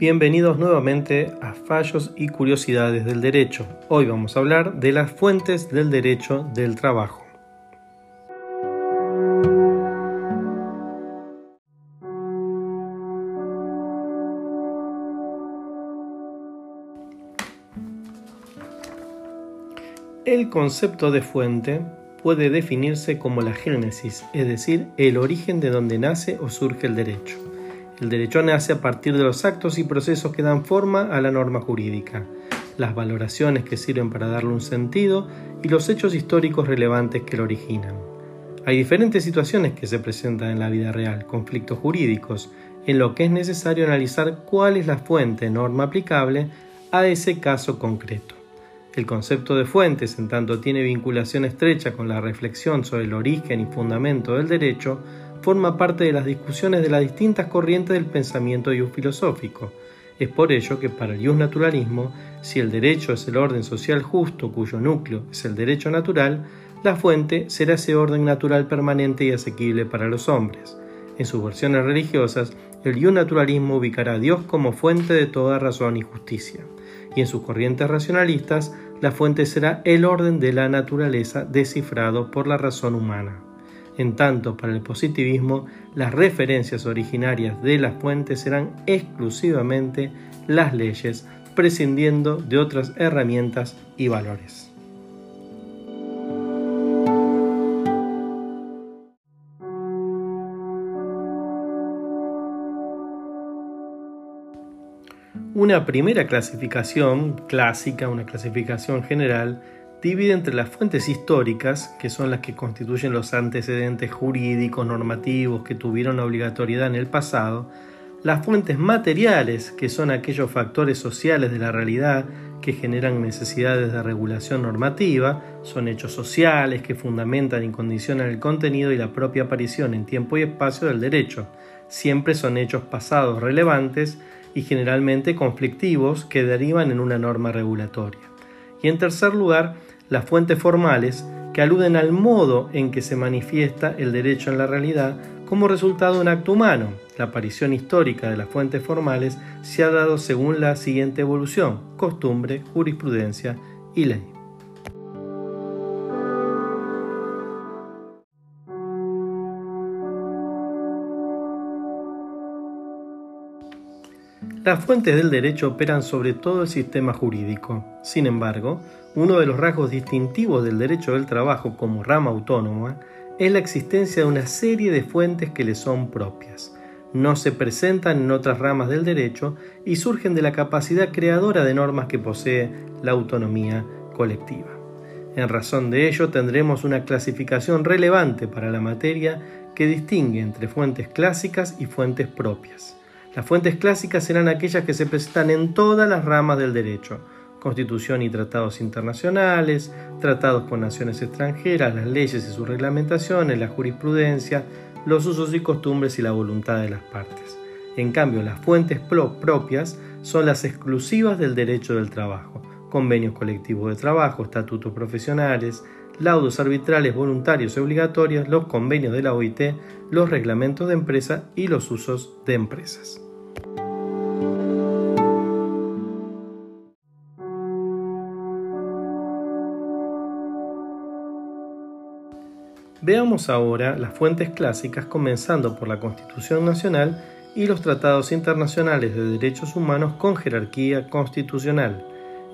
Bienvenidos nuevamente a Fallos y Curiosidades del Derecho. Hoy vamos a hablar de las fuentes del derecho del trabajo. El concepto de fuente puede definirse como la génesis, es decir, el origen de donde nace o surge el derecho. El derecho nace a partir de los actos y procesos que dan forma a la norma jurídica, las valoraciones que sirven para darle un sentido y los hechos históricos relevantes que lo originan. Hay diferentes situaciones que se presentan en la vida real, conflictos jurídicos, en lo que es necesario analizar cuál es la fuente norma aplicable a ese caso concreto. El concepto de fuentes, en tanto tiene vinculación estrecha con la reflexión sobre el origen y fundamento del derecho, forma parte de las discusiones de las distintas corrientes del pensamiento filosófico. Es por ello que para el naturalismo, si el derecho es el orden social justo cuyo núcleo es el derecho natural, la fuente será ese orden natural permanente y asequible para los hombres. En sus versiones religiosas, el naturalismo ubicará a Dios como fuente de toda razón y justicia, y en sus corrientes racionalistas, la fuente será el orden de la naturaleza descifrado por la razón humana. En tanto, para el positivismo, las referencias originarias de las fuentes serán exclusivamente las leyes, prescindiendo de otras herramientas y valores. Una primera clasificación clásica, una clasificación general, divide entre las fuentes históricas, que son las que constituyen los antecedentes jurídicos, normativos que tuvieron obligatoriedad en el pasado, las fuentes materiales, que son aquellos factores sociales de la realidad que generan necesidades de regulación normativa, son hechos sociales que fundamentan y condicionan el contenido y la propia aparición en tiempo y espacio del derecho. Siempre son hechos pasados relevantes y generalmente conflictivos que derivan en una norma regulatoria. Y en tercer lugar, las fuentes formales que aluden al modo en que se manifiesta el derecho en la realidad como resultado de un acto humano. La aparición histórica de las fuentes formales se ha dado según la siguiente evolución, costumbre, jurisprudencia y ley. Las fuentes del derecho operan sobre todo el sistema jurídico. Sin embargo, uno de los rasgos distintivos del derecho del trabajo como rama autónoma es la existencia de una serie de fuentes que le son propias. No se presentan en otras ramas del derecho y surgen de la capacidad creadora de normas que posee la autonomía colectiva. En razón de ello tendremos una clasificación relevante para la materia que distingue entre fuentes clásicas y fuentes propias. Las fuentes clásicas serán aquellas que se presentan en todas las ramas del derecho, constitución y tratados internacionales, tratados con naciones extranjeras, las leyes y sus reglamentaciones, la jurisprudencia, los usos y costumbres y la voluntad de las partes. En cambio, las fuentes propias son las exclusivas del derecho del trabajo, convenios colectivos de trabajo, estatutos profesionales, laudos arbitrales voluntarios y obligatorios, los convenios de la OIT, los reglamentos de empresa y los usos de empresas. Veamos ahora las fuentes clásicas comenzando por la Constitución Nacional y los tratados internacionales de derechos humanos con jerarquía constitucional.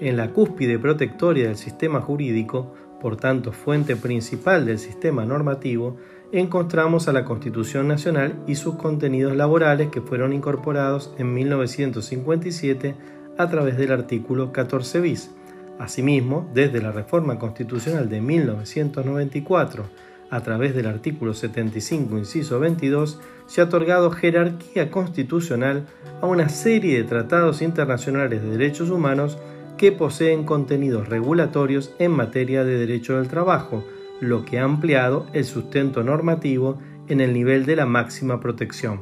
En la cúspide protectoria del sistema jurídico, por tanto fuente principal del sistema normativo, encontramos a la Constitución Nacional y sus contenidos laborales que fueron incorporados en 1957 a través del artículo 14 bis. Asimismo, desde la reforma constitucional de 1994 a través del artículo 75, inciso 22, se ha otorgado jerarquía constitucional a una serie de tratados internacionales de derechos humanos que poseen contenidos regulatorios en materia de derecho del trabajo, lo que ha ampliado el sustento normativo en el nivel de la máxima protección.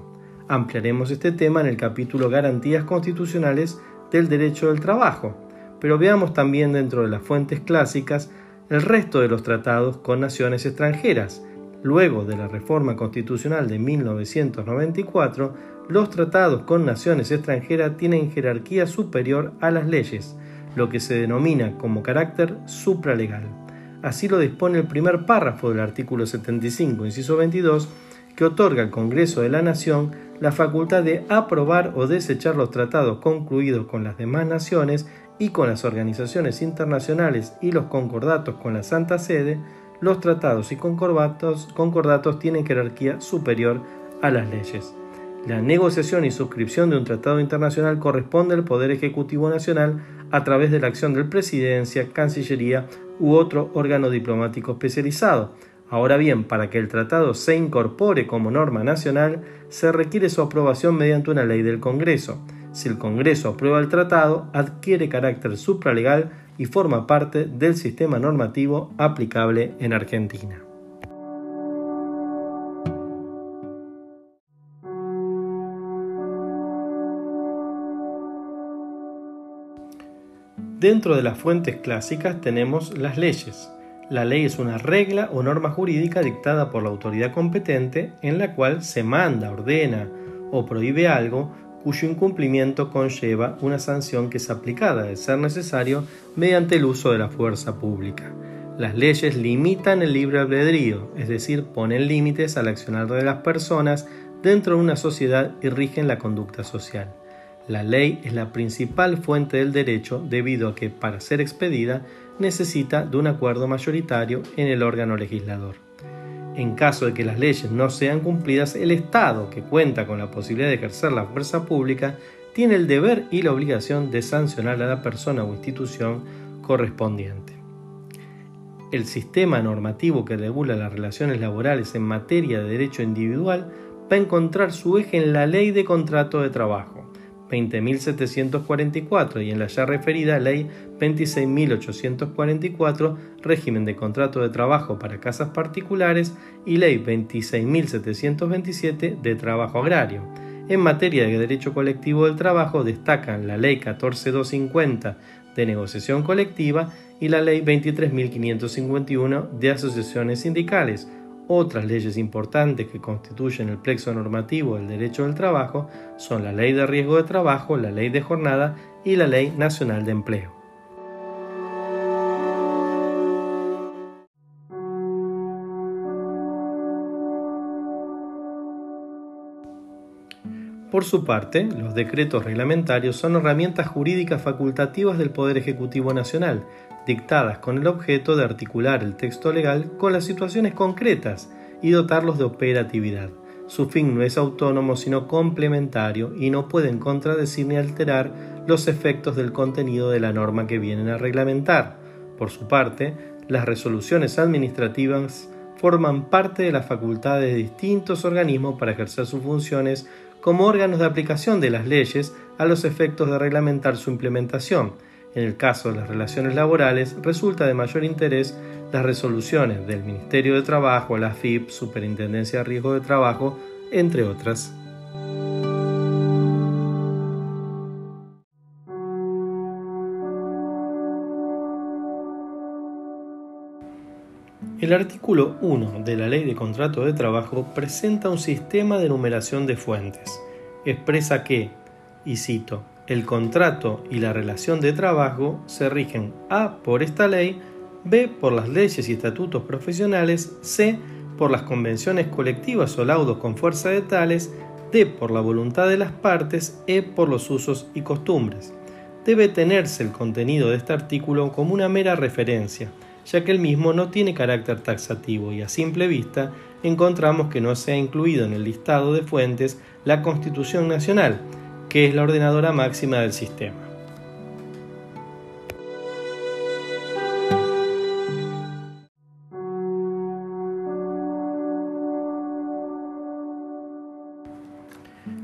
Ampliaremos este tema en el capítulo Garantías constitucionales del derecho del trabajo, pero veamos también dentro de las fuentes clásicas el resto de los tratados con naciones extranjeras, Luego de la reforma constitucional de 1994, los tratados con naciones extranjeras tienen jerarquía superior a las leyes, lo que se denomina como carácter supralegal. Así lo dispone el primer párrafo del artículo 75, inciso 22, que otorga al Congreso de la Nación la facultad de aprobar o desechar los tratados concluidos con las demás naciones y con las organizaciones internacionales y los concordatos con la Santa Sede, los tratados y concordatos, concordatos tienen jerarquía superior a las leyes. La negociación y suscripción de un tratado internacional corresponde al Poder Ejecutivo Nacional a través de la acción del Presidencia, Cancillería u otro órgano diplomático especializado. Ahora bien, para que el tratado se incorpore como norma nacional, se requiere su aprobación mediante una ley del Congreso. Si el Congreso aprueba el tratado, adquiere carácter supralegal y forma parte del sistema normativo aplicable en Argentina. Dentro de las fuentes clásicas tenemos las leyes. La ley es una regla o norma jurídica dictada por la autoridad competente en la cual se manda, ordena o prohíbe algo cuyo incumplimiento conlleva una sanción que es aplicada, de ser necesario, mediante el uso de la fuerza pública. Las leyes limitan el libre albedrío, es decir, ponen límites al accionar de las personas dentro de una sociedad y rigen la conducta social. La ley es la principal fuente del derecho debido a que para ser expedida necesita de un acuerdo mayoritario en el órgano legislador. En caso de que las leyes no sean cumplidas, el Estado, que cuenta con la posibilidad de ejercer la fuerza pública, tiene el deber y la obligación de sancionar a la persona o institución correspondiente. El sistema normativo que regula las relaciones laborales en materia de derecho individual va a encontrar su eje en la Ley de Contrato de Trabajo 20.744 y en la ya referida Ley 26.844, régimen de contrato de trabajo para casas particulares, y Ley 26.727 de trabajo agrario. En materia de derecho colectivo del trabajo destacan la Ley 14.250 de negociación colectiva y la Ley 23.551 de asociaciones sindicales, otras leyes importantes que constituyen el plexo normativo del derecho del trabajo son la Ley de Riesgo de Trabajo, la Ley de Jornada y la Ley Nacional de Empleo. Por su parte, los decretos reglamentarios son herramientas jurídicas facultativas del Poder Ejecutivo Nacional, dictadas con el objeto de articular el texto legal con las situaciones concretas y dotarlos de operatividad. Su fin no es autónomo sino complementario y no pueden contradecir ni alterar los efectos del contenido de la norma que vienen a reglamentar. Por su parte, las resoluciones administrativas forman parte de las facultades de distintos organismos para ejercer sus funciones como órganos de aplicación de las leyes a los efectos de reglamentar su implementación. En el caso de las relaciones laborales, resulta de mayor interés las resoluciones del Ministerio de Trabajo, la FIP, Superintendencia de Riesgo de Trabajo, entre otras. El artículo 1 de la Ley de Contrato de Trabajo presenta un sistema de numeración de fuentes. Expresa que, y cito, el contrato y la relación de trabajo se rigen A por esta ley, B por las leyes y estatutos profesionales, C por las convenciones colectivas o laudos con fuerza de tales, D por la voluntad de las partes, E por los usos y costumbres. Debe tenerse el contenido de este artículo como una mera referencia, ya que el mismo no tiene carácter taxativo y a simple vista encontramos que no se ha incluido en el listado de fuentes la Constitución Nacional, que es la ordenadora máxima del sistema.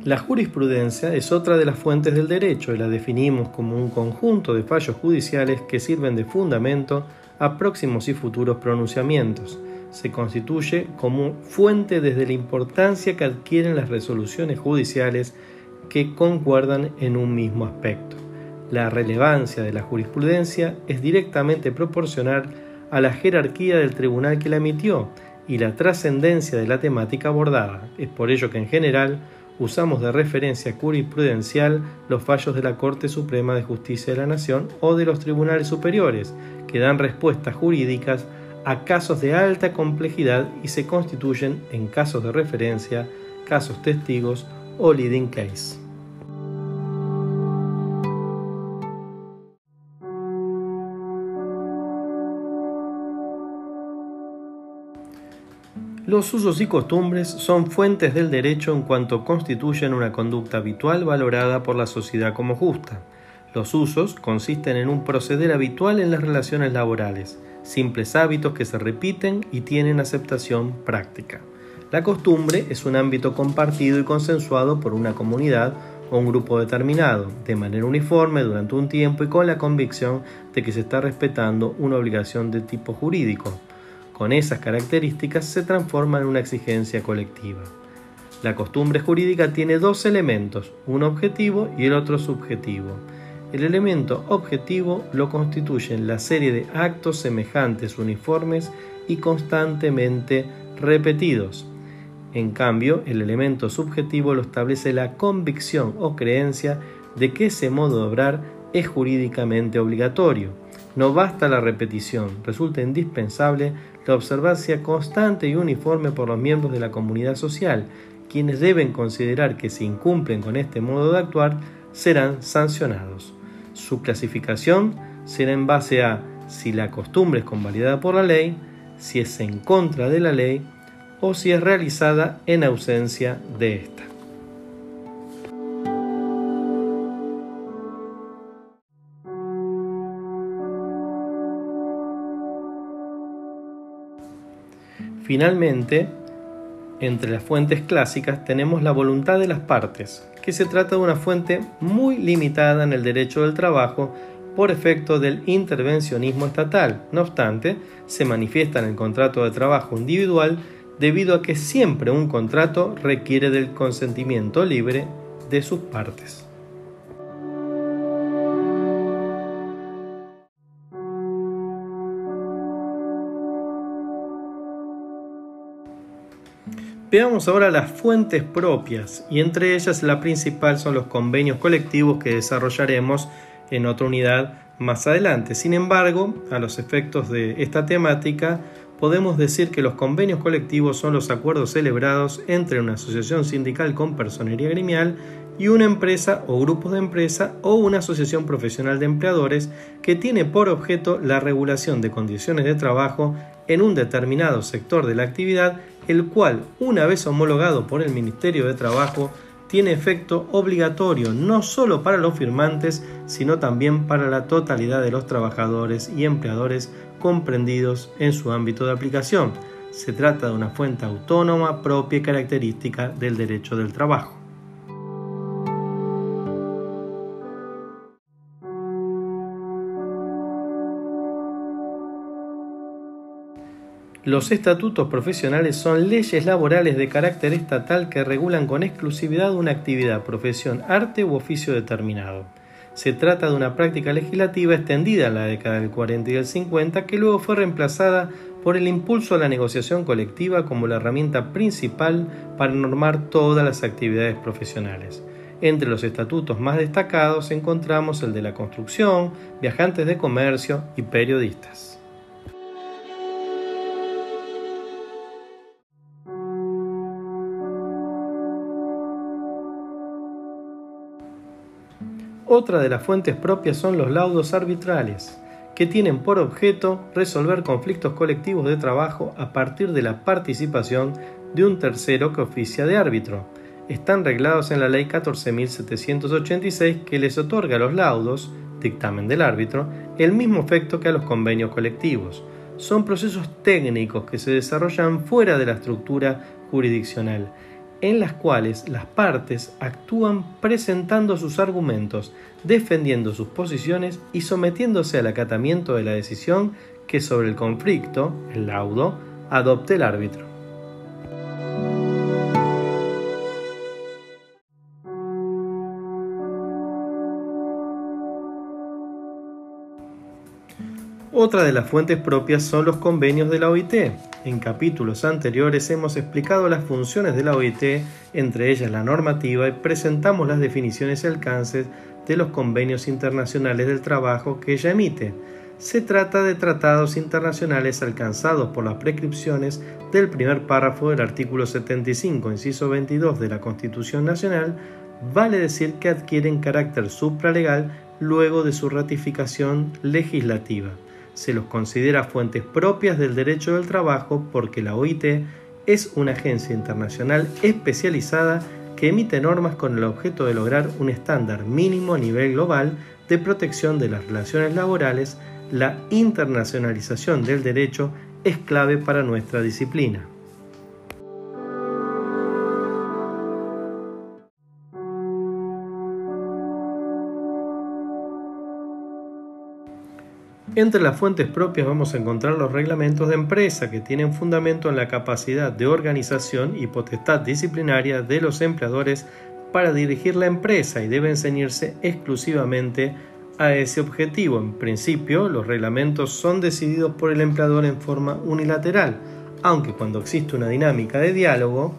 La jurisprudencia es otra de las fuentes del derecho y la definimos como un conjunto de fallos judiciales que sirven de fundamento a próximos y futuros pronunciamientos. Se constituye como fuente desde la importancia que adquieren las resoluciones judiciales que concuerdan en un mismo aspecto. La relevancia de la jurisprudencia es directamente proporcional a la jerarquía del tribunal que la emitió y la trascendencia de la temática abordada. Es por ello que en general usamos de referencia jurisprudencial los fallos de la Corte Suprema de Justicia de la Nación o de los tribunales superiores, que dan respuestas jurídicas a casos de alta complejidad y se constituyen en casos de referencia, casos testigos o leading case. Los usos y costumbres son fuentes del derecho en cuanto constituyen una conducta habitual valorada por la sociedad como justa. Los usos consisten en un proceder habitual en las relaciones laborales, simples hábitos que se repiten y tienen aceptación práctica. La costumbre es un ámbito compartido y consensuado por una comunidad o un grupo determinado, de manera uniforme durante un tiempo y con la convicción de que se está respetando una obligación de tipo jurídico con esas características se transforma en una exigencia colectiva. La costumbre jurídica tiene dos elementos, uno objetivo y el otro subjetivo. El elemento objetivo lo constituyen la serie de actos semejantes, uniformes y constantemente repetidos. En cambio, el elemento subjetivo lo establece la convicción o creencia de que ese modo de obrar es jurídicamente obligatorio. No basta la repetición, resulta indispensable la observancia constante y uniforme por los miembros de la comunidad social, quienes deben considerar que si incumplen con este modo de actuar, serán sancionados. Su clasificación será en base a si la costumbre es convalidada por la ley, si es en contra de la ley o si es realizada en ausencia de esta. Finalmente, entre las fuentes clásicas tenemos la voluntad de las partes, que se trata de una fuente muy limitada en el derecho del trabajo por efecto del intervencionismo estatal. No obstante, se manifiesta en el contrato de trabajo individual debido a que siempre un contrato requiere del consentimiento libre de sus partes. Veamos ahora las fuentes propias y entre ellas la principal son los convenios colectivos que desarrollaremos en otra unidad más adelante. Sin embargo, a los efectos de esta temática, podemos decir que los convenios colectivos son los acuerdos celebrados entre una asociación sindical con personería gremial y una empresa o grupo de empresa o una asociación profesional de empleadores que tiene por objeto la regulación de condiciones de trabajo en un determinado sector de la actividad el cual, una vez homologado por el Ministerio de Trabajo, tiene efecto obligatorio no solo para los firmantes, sino también para la totalidad de los trabajadores y empleadores comprendidos en su ámbito de aplicación. Se trata de una fuente autónoma propia y característica del derecho del trabajo. Los estatutos profesionales son leyes laborales de carácter estatal que regulan con exclusividad una actividad, profesión, arte u oficio determinado. Se trata de una práctica legislativa extendida en la década del 40 y del 50 que luego fue reemplazada por el impulso a la negociación colectiva como la herramienta principal para normar todas las actividades profesionales. Entre los estatutos más destacados encontramos el de la construcción, viajantes de comercio y periodistas. Otra de las fuentes propias son los laudos arbitrales, que tienen por objeto resolver conflictos colectivos de trabajo a partir de la participación de un tercero que oficia de árbitro. Están reglados en la Ley 14.786 que les otorga a los laudos, dictamen del árbitro, el mismo efecto que a los convenios colectivos. Son procesos técnicos que se desarrollan fuera de la estructura jurisdiccional en las cuales las partes actúan presentando sus argumentos, defendiendo sus posiciones y sometiéndose al acatamiento de la decisión que sobre el conflicto, el laudo, adopte el árbitro. Otra de las fuentes propias son los convenios de la OIT, En capítulos anteriores hemos explicado las funciones de la OIT, entre ellas la normativa, y presentamos las definiciones y alcances de los convenios internacionales del trabajo que ella emite. Se trata de tratados internacionales alcanzados por las prescripciones del primer párrafo del artículo 75, inciso 22 de la Constitución Nacional, vale decir que adquieren carácter supralegal luego de su ratificación legislativa se los considera fuentes propias del derecho del trabajo porque la OIT es una agencia internacional especializada que emite normas con el objeto de lograr un estándar mínimo a nivel global de protección de las relaciones laborales, la internacionalización del derecho es clave para nuestra disciplina. Entre las fuentes propias vamos a encontrar los reglamentos de empresa que tienen fundamento en la capacidad de organización y potestad disciplinaria de los empleadores para dirigir la empresa y deben ceñirse exclusivamente a ese objetivo. En principio, los reglamentos son decididos por el empleador en forma unilateral, aunque cuando existe una dinámica de diálogo,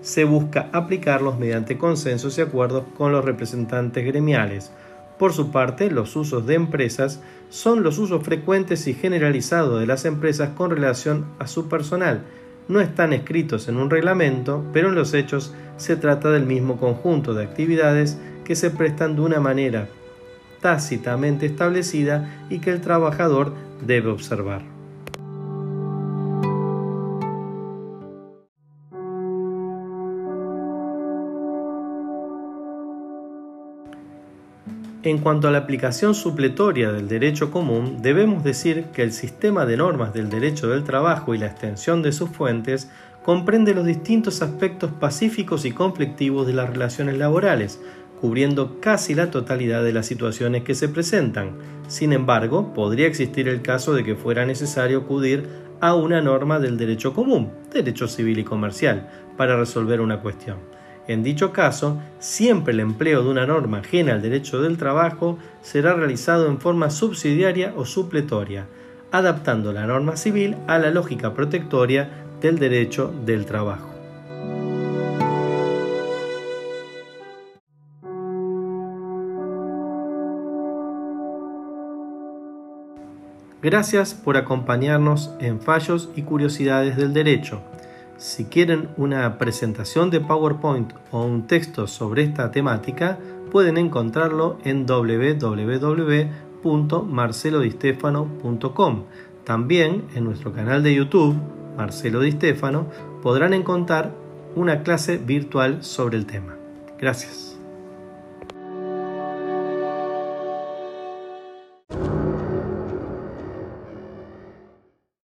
se busca aplicarlos mediante consensos y acuerdos con los representantes gremiales. Por su parte, los usos de empresas son los usos frecuentes y generalizados de las empresas con relación a su personal. No están escritos en un reglamento, pero en los hechos se trata del mismo conjunto de actividades que se prestan de una manera tácitamente establecida y que el trabajador debe observar. En cuanto a la aplicación supletoria del derecho común, debemos decir que el sistema de normas del derecho del trabajo y la extensión de sus fuentes comprende los distintos aspectos pacíficos y conflictivos de las relaciones laborales, cubriendo casi la totalidad de las situaciones que se presentan. Sin embargo, podría existir el caso de que fuera necesario acudir a una norma del derecho común, derecho civil y comercial, para resolver una cuestión. En dicho caso, siempre el empleo de una norma ajena al derecho del trabajo será realizado en forma subsidiaria o supletoria, adaptando la norma civil a la lógica protectoria del derecho del trabajo. Gracias por acompañarnos en Fallos y Curiosidades del Derecho. Si quieren una presentación de PowerPoint o un texto sobre esta temática, pueden encontrarlo en www.marcelodistefano.com. También en nuestro canal de YouTube, Marcelo Di Stefano, podrán encontrar una clase virtual sobre el tema. Gracias.